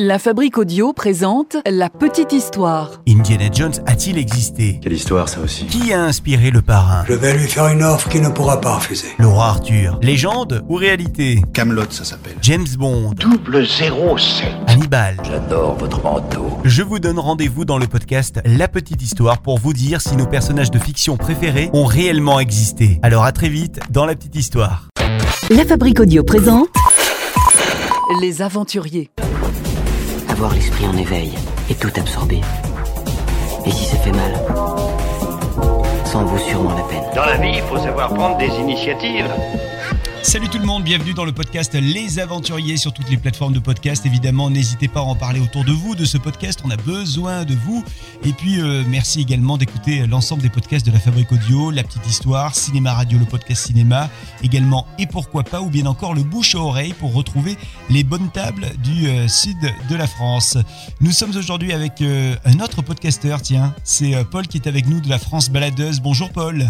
La Fabrique Audio présente La Petite Histoire. Indiana Jones a-t-il existé? Quelle histoire ça aussi Qui a inspiré le parrain? Je vais lui faire une offre qu'il ne pourra pas refuser. Le roi Arthur Légende ou réalité? Camelot ça s'appelle. James Bond Double 07. Hannibal J'adore votre manteau. Je vous donne rendez-vous dans le podcast La Petite Histoire pour vous dire si nos personnages de fiction préférés ont réellement existé. Alors à très vite dans La Petite Histoire. La Fabrique Audio présente Les Aventuriers. L'esprit en éveil et tout absorber. Et si ça fait mal Ça en vaut sûrement la peine. Dans la vie, il faut savoir prendre des initiatives. Salut tout le monde, bienvenue dans le podcast Les Aventuriers sur toutes les plateformes de podcast. Évidemment, n'hésitez pas à en parler autour de vous de ce podcast, on a besoin de vous. Et puis, euh, merci également d'écouter l'ensemble des podcasts de la Fabrique Audio, La Petite Histoire, Cinéma Radio, le podcast Cinéma, également Et pourquoi pas, ou bien encore le bouche à oreille pour retrouver les bonnes tables du euh, sud de la France. Nous sommes aujourd'hui avec euh, un autre podcasteur, tiens, c'est Paul qui est avec nous de la France Baladeuse. Bonjour Paul.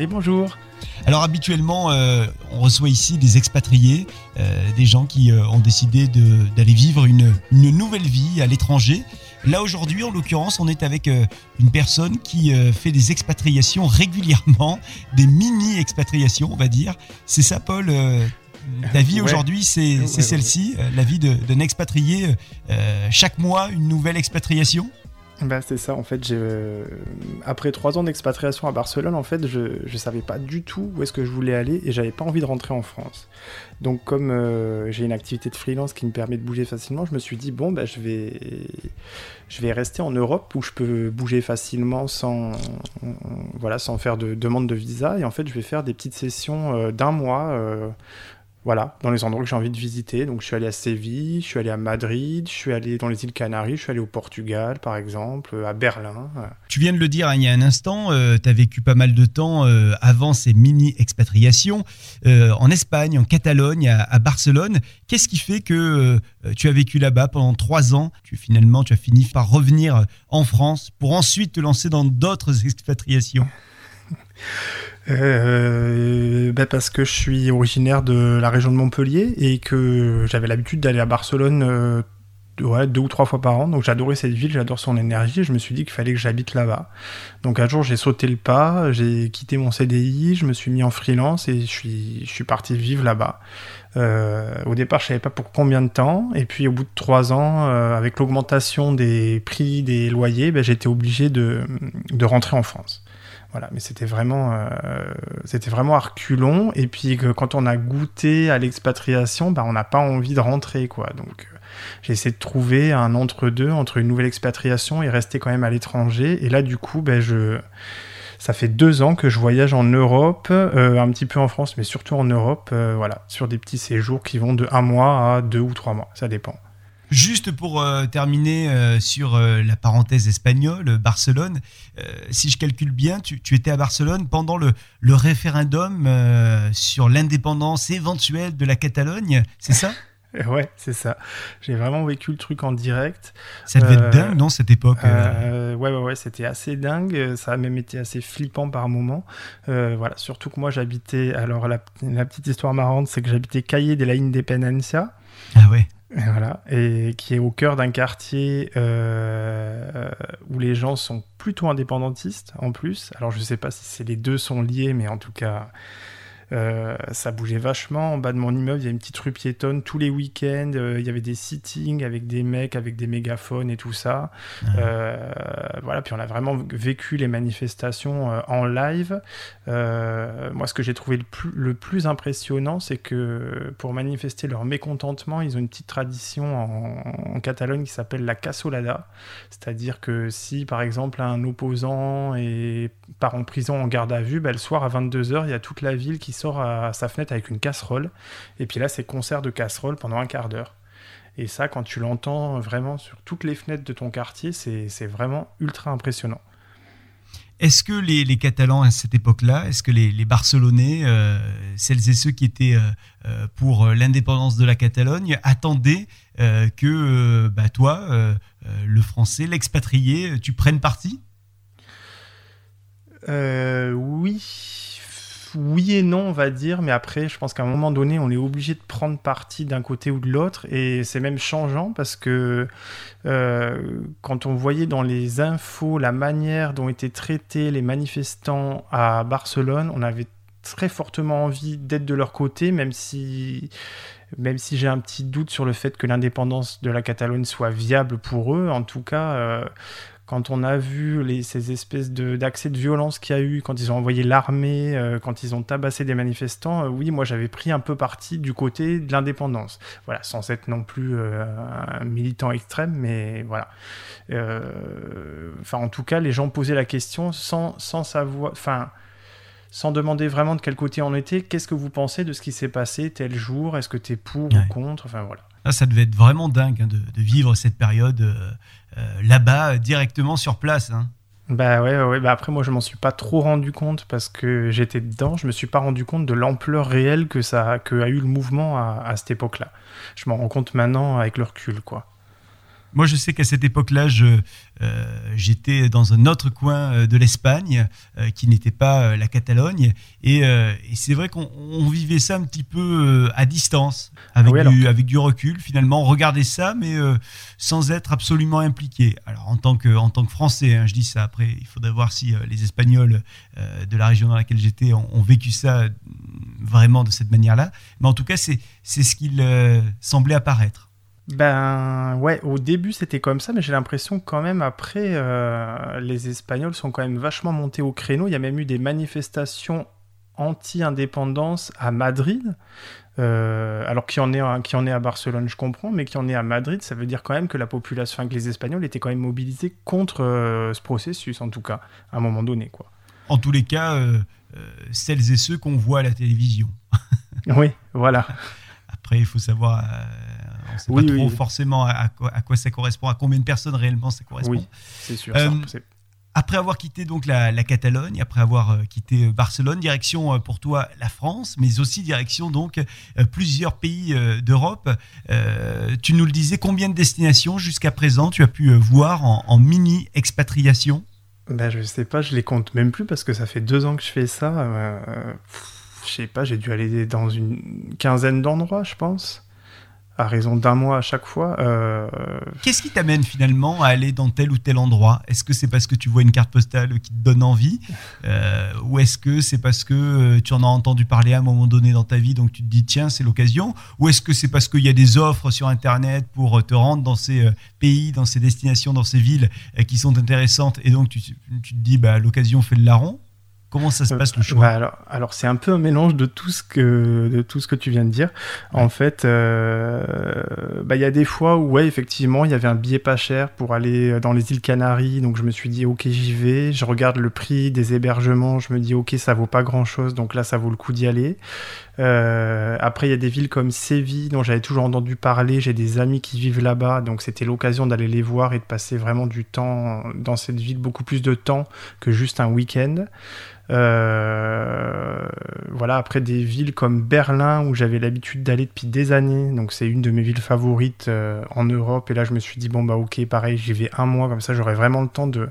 Et bonjour. Alors habituellement, euh, on reçoit ici des expatriés, euh, des gens qui euh, ont décidé d'aller vivre une, une nouvelle vie à l'étranger. Là aujourd'hui, en l'occurrence, on est avec une personne qui fait des expatriations régulièrement, des mini-expatriations, on va dire. C'est ça, Paul ta vie Ouais. aujourd'hui, c'est Ouais, c'est ouais. celle-ci, la vie d'un expatrié. chaque mois, une nouvelle expatriation? Bah, c'est ça, en fait, euh, après trois ans d'expatriation à Barcelone, en fait, je, je savais pas du tout où est-ce que je voulais aller et j'avais pas envie de rentrer en France. Donc, comme euh, j'ai une activité de freelance qui me permet de bouger facilement, je me suis dit, bon, bah, je, vais, je vais rester en Europe où je peux bouger facilement sans, voilà, sans faire de demande de visa. Et en fait, je vais faire des petites sessions euh, d'un mois. Voilà, dans les endroits que j'ai envie de visiter. Donc, je suis allé à Séville, je suis allé à Madrid, je suis allé dans les îles Canaries, je suis allé au Portugal, par exemple, à Berlin. euh. Tu viens de le dire il y a un instant, tu as vécu pas mal de temps euh, avant ces mini-expatriations euh, en Espagne, en Catalogne, à, à Barcelone. Qu'est-ce qui fait que euh, tu as vécu là-bas pendant trois ans? Tu, Finalement, tu as fini par revenir en France pour ensuite te lancer dans d'autres expatriations? Euh, bah, parce que je suis originaire de la région de Montpellier et que j'avais l'habitude d'aller à Barcelone euh, deux ou trois fois par an. Donc j'adorais cette ville, j'adore son énergie. et Je me suis dit qu'il fallait que j'habite là-bas. Donc un jour j'ai sauté le pas, j'ai quitté mon CDI, je me suis mis en freelance et je suis, parti vivre là-bas. Euh, au départ, je savais pas pour combien de temps, et puis au bout de trois ans, euh, avec l'augmentation des prix des loyers, ben, j'étais obligé de rentrer en France. Voilà, mais c'était vraiment, euh, c'était vraiment à. Et puis que quand on a goûté à l'expatriation, bah, on n'a pas envie de rentrer, quoi. Donc euh, j'ai essayé de trouver un entre-deux entre une nouvelle expatriation et rester quand même à l'étranger. Et là, du coup, ben, je, ça fait deux ans que je voyage en Europe, euh, un petit peu en France, mais surtout en Europe, euh, voilà, sur des petits séjours qui vont de un mois à deux ou trois mois, ça dépend. Juste pour euh, terminer euh, sur euh, la parenthèse espagnole, Barcelone, si je calcule bien, tu, tu étais à Barcelone pendant le, le référendum sur l'indépendance éventuelle de la Catalogne, c'est ça? Ouais, c'est ça. J'ai vraiment vécu le truc en direct. Ça devait être dingue, non, cette époque ouais, ouais, ouais, c'était assez dingue. Ça a même été assez flippant par moments. Voilà, surtout que moi, j'habitais. Alors, la, la petite histoire marrante, c'est que j'habitais Calle de la Independencia. Ah ouais. Voilà, et qui est au cœur d'un quartier euh, où les gens sont plutôt indépendantistes en plus. Alors je sais pas si les deux sont liés, mais en tout cas euh, ça bougeait vachement. En bas de mon immeuble, il y a une petite rue piétonne tous les week-ends. euh, il y avait des sittings avec des mecs avec des mégaphones et tout ça. Euh, voilà, puis on a vraiment vécu les manifestations en live. Moi, ce que j'ai trouvé le plus, le plus impressionnant, c'est que pour manifester leur mécontentement, ils ont une petite tradition en, en Catalogne qui s'appelle la cassolada. C'est-à-dire que si, par exemple, un opposant est, part en prison en garde à vue, bah, le soir à 22h, il y a toute la ville qui sort à sa fenêtre avec une casserole. Et puis là, c'est concert de casserole pendant un quart d'heure. Et ça, quand tu l'entends vraiment sur toutes les fenêtres de ton quartier, c'est vraiment ultra impressionnant. Est-ce que les, les Catalans à cette époque-là, est-ce que les, les Barcelonais, euh, celles et ceux qui étaient euh, euh, pour l'indépendance de la Catalogne, attendaient euh, que bah, toi, le français, l'expatrié, tu prennes parti? Euh, oui. Oui et non, on va dire, mais après, je pense qu'à un moment donné, on est obligé de prendre parti d'un côté ou de l'autre, et c'est même changeant parce que euh, quand on voyait dans les infos la manière dont étaient traités les manifestants à Barcelone, on avait très fortement envie d'être de leur côté, même si, même si j'ai un petit doute sur le fait que l'indépendance de la Catalogne soit viable pour eux. En tout cas, euh, quand on a vu les, ces espèces d'accès de, violence qu'il y a eu, quand ils ont envoyé l'armée, euh, quand ils ont tabassé des manifestants, euh, oui, moi j'avais pris un peu parti du côté de l'indépendance. Voilà, sans être non plus euh, un militant extrême, mais voilà. Enfin, en tout cas, les gens posaient la question sans, sans savoir. Enfin sans demander vraiment de quel côté on était, qu'est-ce que vous pensez de ce qui s'est passé tel jour? Est-ce que tu es pour ou contre? Enfin voilà. Là, ça devait être vraiment dingue hein, de, vivre cette période euh, euh, là-bas, directement sur place. Hein. Bah ouais, ouais, bah après moi je m'en suis pas trop rendu compte parce que j'étais dedans, je me suis pas rendu compte de l'ampleur réelle que ça que a eu le mouvement à, à cette époque-là. Je m'en rends compte maintenant avec le recul, quoi. Moi, je sais qu'à cette époque-là, euh, j'étais dans un autre coin euh, de l'Espagne euh, qui n'était pas la Catalogne. Et, c'est vrai qu'on vivait ça un petit peu à distance, avec, du, avec du recul. Finalement, on regardait ça, mais sans être absolument impliqué. Alors, en tant que, en tant que Français, hein, je dis ça. Après, il faudrait voir si les Espagnols de la région dans laquelle j'étais ont, ont, vécu ça vraiment de cette manière-là. Mais en tout cas, c'est ce qu'il semblait apparaître. Ben ouais, au début c'était comme ça, mais j'ai l'impression quand même après, euh, les Espagnols sont quand même vachement montés au créneau. Il y a même eu des manifestations anti-indépendance à Madrid. Euh, alors qui en, est, qui en est à Barcelone, je comprends, mais qui en est à Madrid, ça veut dire quand même que la population, que les Espagnols étaient quand même mobilisés contre euh, ce processus, en tout cas, à un moment donné. quoi. En tous les cas, celles et ceux qu'on voit à la télévision. oui, voilà. Après, il faut savoir on ne sait pas trop forcément à, quoi, ça correspond, à combien de personnes réellement ça correspond. Oui, c'est sûr. Euh, après avoir quitté donc la, Catalogne, après avoir euh, quitté euh, Barcelone, direction pour toi la France, mais aussi direction donc plusieurs pays d'Europe. tu nous le disais, combien de destinations jusqu'à présent tu as pu voir en, mini expatriation? Ben, je sais pas, je les compte même plus parce que ça fait deux ans que je fais ça. je sais pas, j'ai dû aller dans une quinzaine d'endroits, je pense à raison d'un mois à chaque fois. Euh, Qu'est-ce qui t'amène finalement à aller dans tel ou tel endroit? Est-ce que c'est parce que tu vois une carte postale qui te donne envie euh, Ou est-ce que c'est parce que euh, tu en as entendu parler à un moment donné dans ta vie, donc tu te dis tiens, c'est l'occasion? Ou est-ce que c'est parce qu'il y a des offres sur Internet pour te rendre dans ces pays, dans ces destinations, dans ces villes qui sont intéressantes et donc tu, tu te dis bah, l'occasion fait le larron? Comment ça se passe le choix alors, alors c'est un peu un mélange de tout ce que de tout ce que tu viens de dire. En fait, euh, bah, il y a des fois où ouais effectivement il y avait un billet pas cher pour aller dans les îles Canaries, donc je me suis dit ok j'y vais. Je regarde le prix des hébergements, je me dis ok ça vaut pas grand chose, donc là ça vaut le coup d'y aller. Euh, après il y a des villes comme Séville dont j'avais toujours entendu parler, j'ai des amis qui vivent là-bas, donc c'était l'occasion d'aller les voir et de passer vraiment du temps dans cette ville, beaucoup plus de temps que juste un week-end. Euh, voilà, après des villes comme Berlin où j'avais l'habitude d'aller depuis des années, donc c'est une de mes villes favorites euh, en Europe. Et là, je me suis dit, bon, bah ok, pareil, j'y vais un mois, comme ça j'aurai vraiment le temps de,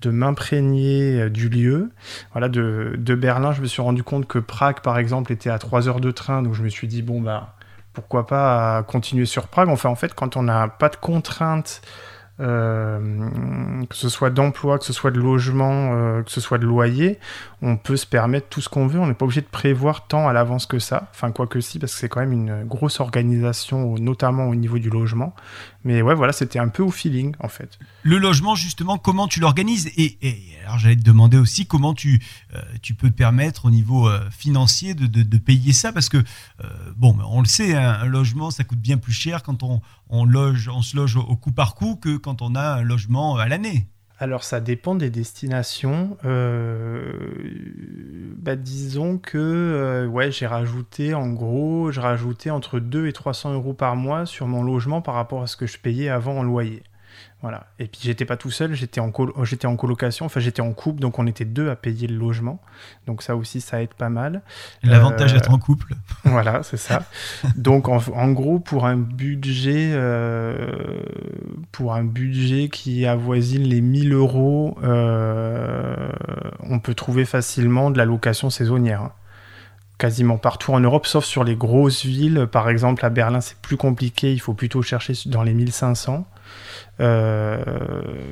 de m'imprégner euh, du lieu. Voilà, de, de, Berlin, je me suis rendu compte que Prague, par exemple, était à 3 heures de train, donc je me suis dit, bon, bah pourquoi pas continuer sur Prague. Enfin, en fait, quand on n'a pas de contraintes euh, que ce soit d'emploi, que ce soit de logement, euh, que ce soit de loyer, on peut se permettre tout ce qu'on veut. On n'est pas obligé de prévoir tant à l'avance que ça. Enfin, quoi que si, parce que c'est quand même une grosse organisation, notamment au niveau du logement. Mais ouais, voilà, c'était un peu au feeling, en fait. Le logement, justement, comment tu l'organises et, alors, j'allais te demander aussi comment tu, euh, tu peux te permettre au niveau financier de, de, payer ça, parce que, bon, on le sait, hein, un logement, ça coûte bien plus cher quand on, on, loge, on se loge au coup par coup que quand on a un logement à l'année. Alors ça dépend des destinations. Euh, bah, disons que euh, ouais, j'ai rajouté en gros, j'ai rajouté entre 2 et 300 euros par mois sur mon logement par rapport à ce que je payais avant en loyer. Voilà. Et puis j'étais pas tout seul, j'étais en, j'étais en colocation, enfin j'étais en couple, donc on était deux à payer le logement. Donc ça aussi, ça aide pas mal. L'avantage d'être en couple. Voilà, c'est ça. donc en, gros, pour un budget, euh, pour un budget qui avoisine les 1000 euros, euh, on peut trouver facilement de la location saisonnière. Hein. quasiment partout en Europe, sauf sur les grosses villes. Par exemple, à Berlin, c'est plus compliqué. Il faut plutôt chercher dans les 1500. Euh,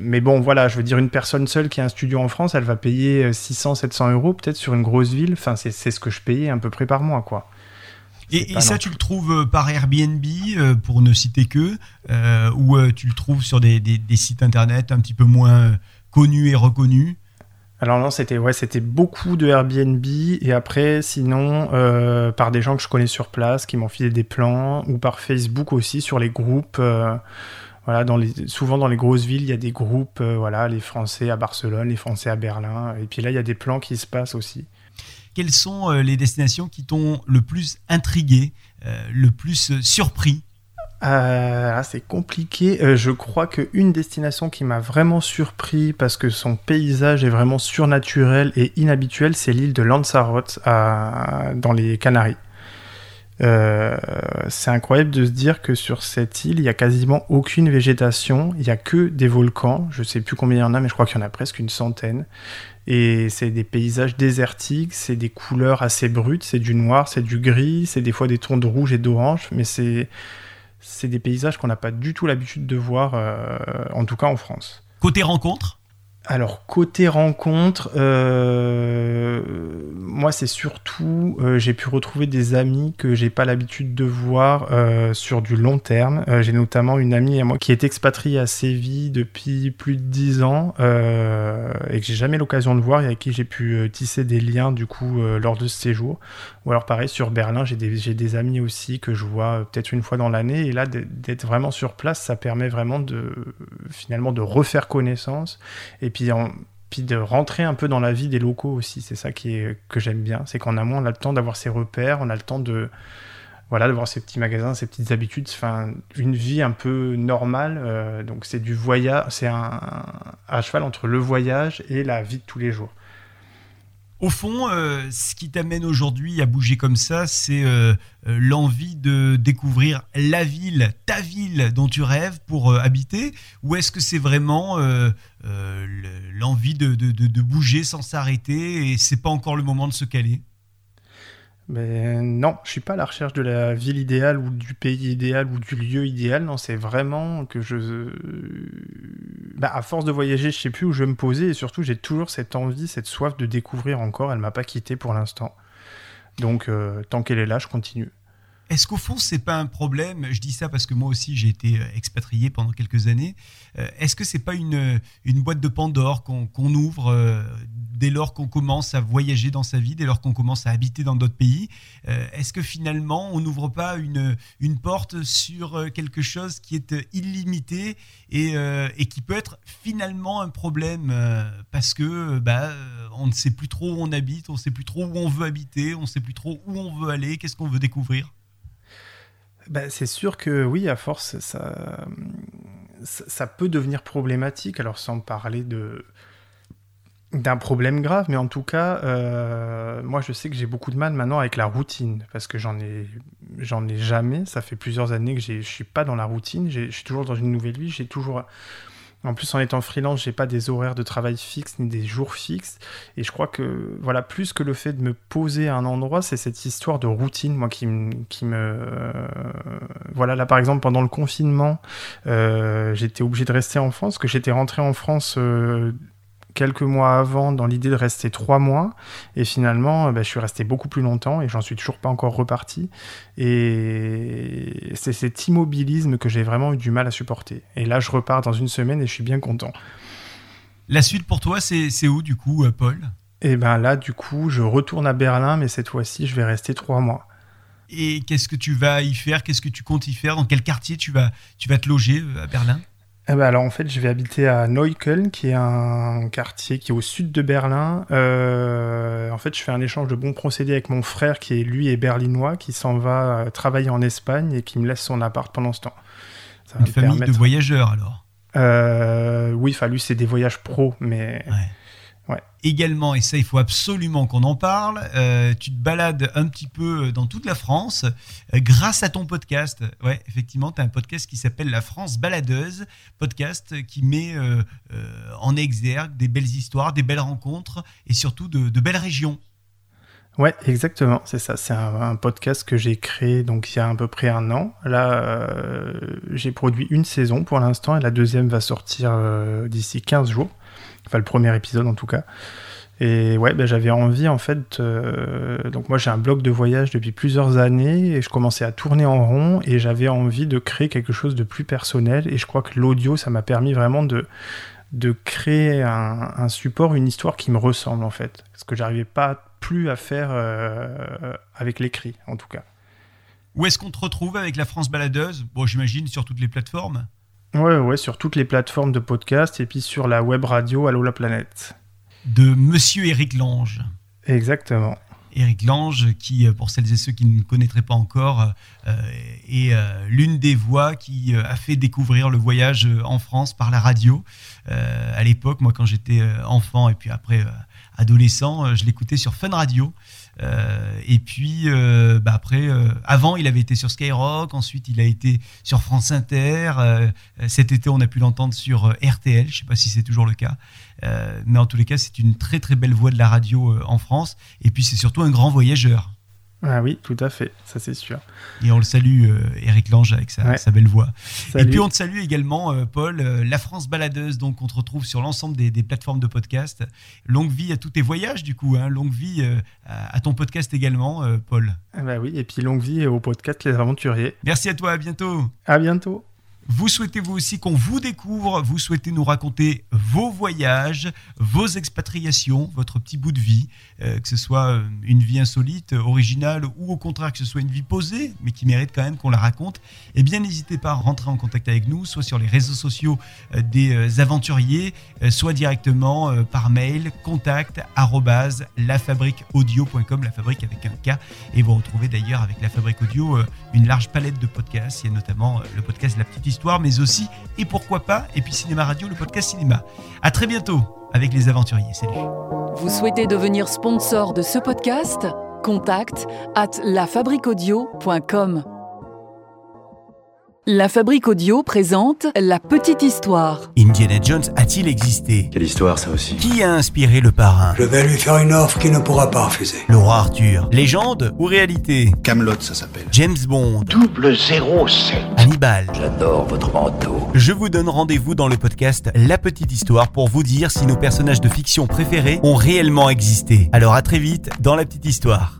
mais bon, voilà, je veux dire, une personne seule qui a un studio en France, elle va payer 600, 700 euros peut-être sur une grosse ville. Enfin, c'est ce que je payais à peu près par mois, quoi. Et, ça, tu le trouves par Airbnb, pour ne citer que, ou tu le trouves sur des, des, sites internet un petit peu moins connus et reconnus? Alors non, c'était ouais, c'était beaucoup de Airbnb et après, sinon, euh, par des gens que je connais sur place, qui m'ont filé des plans, ou par Facebook aussi sur les groupes. Euh, voilà, dans les, souvent dans les grosses villes, il y a des groupes, euh, voilà, les Français à Barcelone, les Français à Berlin, et puis là, il y a des plans qui se passent aussi. Quelles sont les destinations qui t'ont le plus intrigué, le plus surpris? Euh, c'est compliqué. Euh, je crois qu'une destination qui m'a vraiment surpris parce que son paysage est vraiment surnaturel et inhabituel, c'est l'île de Lanzarote dans les Canaries. Euh, c'est incroyable de se dire que sur cette île, il n'y a quasiment aucune végétation, il n'y a que des volcans. Je ne sais plus combien il y en a, mais je crois qu'il y en a presque une centaine. Et c'est des paysages désertiques, c'est des couleurs assez brutes, c'est du noir, c'est du gris, c'est des fois des tons de rouge et d'orange, mais c'est c'est des paysages qu'on n'a pas du tout l'habitude de voir, euh, en tout cas en France. Côté rencontre? Alors côté rencontre, euh, moi c'est surtout euh, j'ai pu retrouver des amis que j'ai pas l'habitude de voir euh, sur du long terme. j'ai notamment une amie à moi qui est expatriée à Séville depuis plus de 10 ans et que j'ai jamais l'occasion de voir et avec qui j'ai pu tisser des liens du coup lors de ce séjour. Ou alors pareil sur Berlin, j'ai des, des, amis aussi que je vois peut-être une fois dans l'année et là d'être vraiment sur place, ça permet vraiment de finalement de refaire connaissance et puis puis, de rentrer un peu dans la vie des locaux aussi. C'est ça qui est, que j'aime bien. C'est qu'en amont, on a le temps d'avoir ses repères, on a le temps de voilà, d'avoir ses petits magasins, ses petites habitudes, une vie un peu normale. Euh, donc c'est du voyage, c'est un, à cheval entre le voyage et la vie de tous les jours. Au fond, euh, ce qui t'amène aujourd'hui à bouger comme ça, c'est euh, euh, l'envie de découvrir la ville, ta ville dont tu rêves pour habiter Ou est-ce que c'est vraiment l'envie de, de, bouger sans s'arrêter et c'est pas encore le moment de se caler? Mais non, je suis pas à la recherche de la ville idéale ou du pays idéal ou du lieu idéal. Non, c'est vraiment que je, bah, à force de voyager, je sais plus où je vais me poser et surtout j'ai toujours cette envie, cette soif de découvrir encore. Elle m'a pas quitté pour l'instant. Donc euh, tant qu'elle est là, je continue. Est-ce qu'au fond, c'est pas un problème Je dis ça parce que moi aussi, j'ai été euh, expatrié pendant quelques années. Euh, est-ce que c'est pas une, une boîte de Pandore qu'on ouvre euh, dès lors qu'on commence à voyager dans sa vie, dès lors qu'on commence à habiter dans d'autres pays Est-ce que finalement, on n'ouvre pas une, une porte sur quelque chose qui est illimité et, et qui peut être finalement un problème parce que bah, on ne sait plus trop où on habite, on ne sait plus trop où on veut habiter, on ne sait plus trop où on veut aller, qu'est-ce qu'on veut découvrir? Bah, c'est sûr que oui, à force, ça, peut devenir problématique. Alors sans parler d'un problème grave, mais en tout cas, euh, moi je sais que j'ai beaucoup de mal maintenant avec la routine parce que j'en ai ai jamais. Ça fait plusieurs années que je suis pas dans la routine. Je suis toujours dans une nouvelle vie. J'ai toujours en plus, en étant freelance, j'ai pas des horaires de travail fixes ni des jours fixes. Et je crois que, voilà, plus que le fait de me poser à un endroit, c'est cette histoire de routine, moi, qui, qui me. Euh, voilà, là, par exemple, pendant le confinement, euh, j'étais obligé de rester en France, que j'étais rentré en France. Euh, quelques mois avant dans l'idée de rester trois mois. Et finalement, bah, je suis resté beaucoup plus longtemps et j'en suis toujours pas encore reparti. Et c'est cet immobilisme que j'ai vraiment eu du mal à supporter. Et là, je repars dans une semaine et je suis bien content. La suite pour toi, c'est où du coup, euh, Paul? Et eh ben là, du coup, je retourne à Berlin, mais cette fois-ci, je vais rester trois mois. Et qu'est-ce que tu vas y faire? Qu'est-ce que tu comptes y faire? Dans quel quartier tu vas, tu vas te loger euh, à Berlin? Eh ben, alors en fait, je vais habiter à Neukölln, qui est un quartier qui est au sud de Berlin. Euh, en fait, je fais un échange de bons procédés avec mon frère, qui est lui est berlinois, qui s'en va euh, travailler en Espagne et qui me laisse son appart pendant ce temps. une famille de voyageurs alors. Euh, oui, enfin lui c'est des voyages pro, mais Également, et ça il faut absolument qu'on en parle, euh, tu te balades un petit peu dans toute la France euh, grâce à ton podcast. Ouais, effectivement, tu as un podcast qui s'appelle La France baladeuse, podcast qui met euh, en exergue des belles histoires, des belles rencontres et surtout de, belles régions. Ouais, exactement, c'est ça. C'est un, podcast que j'ai créé donc il y a à peu près un an. Là, euh, j'ai produit une saison pour l'instant et la deuxième va sortir euh, d'ici 15 jours. Enfin, le premier épisode en tout cas. Et ouais, ben, j'avais envie en fait. euh, donc moi j'ai un blog de voyage depuis plusieurs années et je commençais à tourner en rond et j'avais envie de créer quelque chose de plus personnel. Et je crois que l'audio, ça m'a permis vraiment de de créer un, un support, une histoire qui me ressemble en fait. Ce que j'arrivais pas plus à faire euh, avec l'écrit en tout cas. Où est-ce qu'on te retrouve avec la France Baladeuse? Bon, j'imagine sur toutes les plateformes. Ouais, ouais, sur toutes les plateformes de podcast et puis sur la web radio Allo la planète. De Monsieur Éric Lange. Exactement. Éric Lange, qui, euh, pour celles et ceux qui ne connaîtraient pas encore, euh, est euh, l'une des voix qui euh, a fait découvrir le voyage en France par la radio. À l'époque, moi, quand j'étais enfant et puis après adolescent, euh, je l'écoutais sur Fun Radio. Euh, et puis, euh, bah après, avant, il avait été sur Skyrock, ensuite, il a été sur France Inter. cet été, on a pu l'entendre sur RTL. Je ne sais pas si c'est toujours le cas. Mais en tous les cas, c'est une très très belle voix de la radio en France. Et puis, c'est surtout un grand voyageur. Ah oui, tout à fait, ça c'est sûr. Et on le salue, euh, Eric Lange, avec sa, Ouais. sa belle voix. Salut. Et puis on te salue également, euh, Paul, euh, La France Baladeuse, donc on te retrouve sur l'ensemble des, des plateformes de podcast. Longue vie à tous tes voyages, du coup. hein. longue vie euh, à, à ton podcast également, euh, Paul. Ah bah oui, et puis longue vie au podcast Les Aventuriers. Merci à toi, à bientôt. À bientôt. Vous souhaitez vous aussi qu'on vous découvre, vous souhaitez nous raconter vos voyages, vos expatriations, votre petit bout de vie, euh, que ce soit euh, une vie insolite, euh, originale ou au contraire que ce soit une vie posée, mais qui mérite quand même qu'on la raconte, eh bien n'hésitez pas à rentrer en contact avec nous, soit sur les réseaux sociaux des aventuriers, soit directement par mail, contact lafabriqueaudio.com, la fabrique avec un K, et vous retrouvez d'ailleurs avec la fabrique audio une large palette de podcasts. Il y a notamment le podcast La Petite Histoire, mais aussi, et pourquoi pas, et puis Cinéma Radio, le podcast cinéma. À très bientôt avec les aventuriers. Salut. Vous souhaitez devenir sponsor de ce podcast? Contact at lafabriquaudio.com. La Fabrique Audio présente La Petite Histoire. Indiana Jones a-t-il existé? Quelle histoire ça aussi Qui a inspiré le parrain? Je vais lui faire une offre qu'il ne pourra pas refuser. Le roi Arthur. Légende ou réalité? Camelot ça s'appelle. James Bond. Double zéro sept. Hannibal. J'adore votre manteau. Je vous donne rendez-vous dans le podcast La Petite Histoire pour vous dire si nos personnages de fiction préférés ont réellement existé. Alors à très vite dans La Petite Histoire.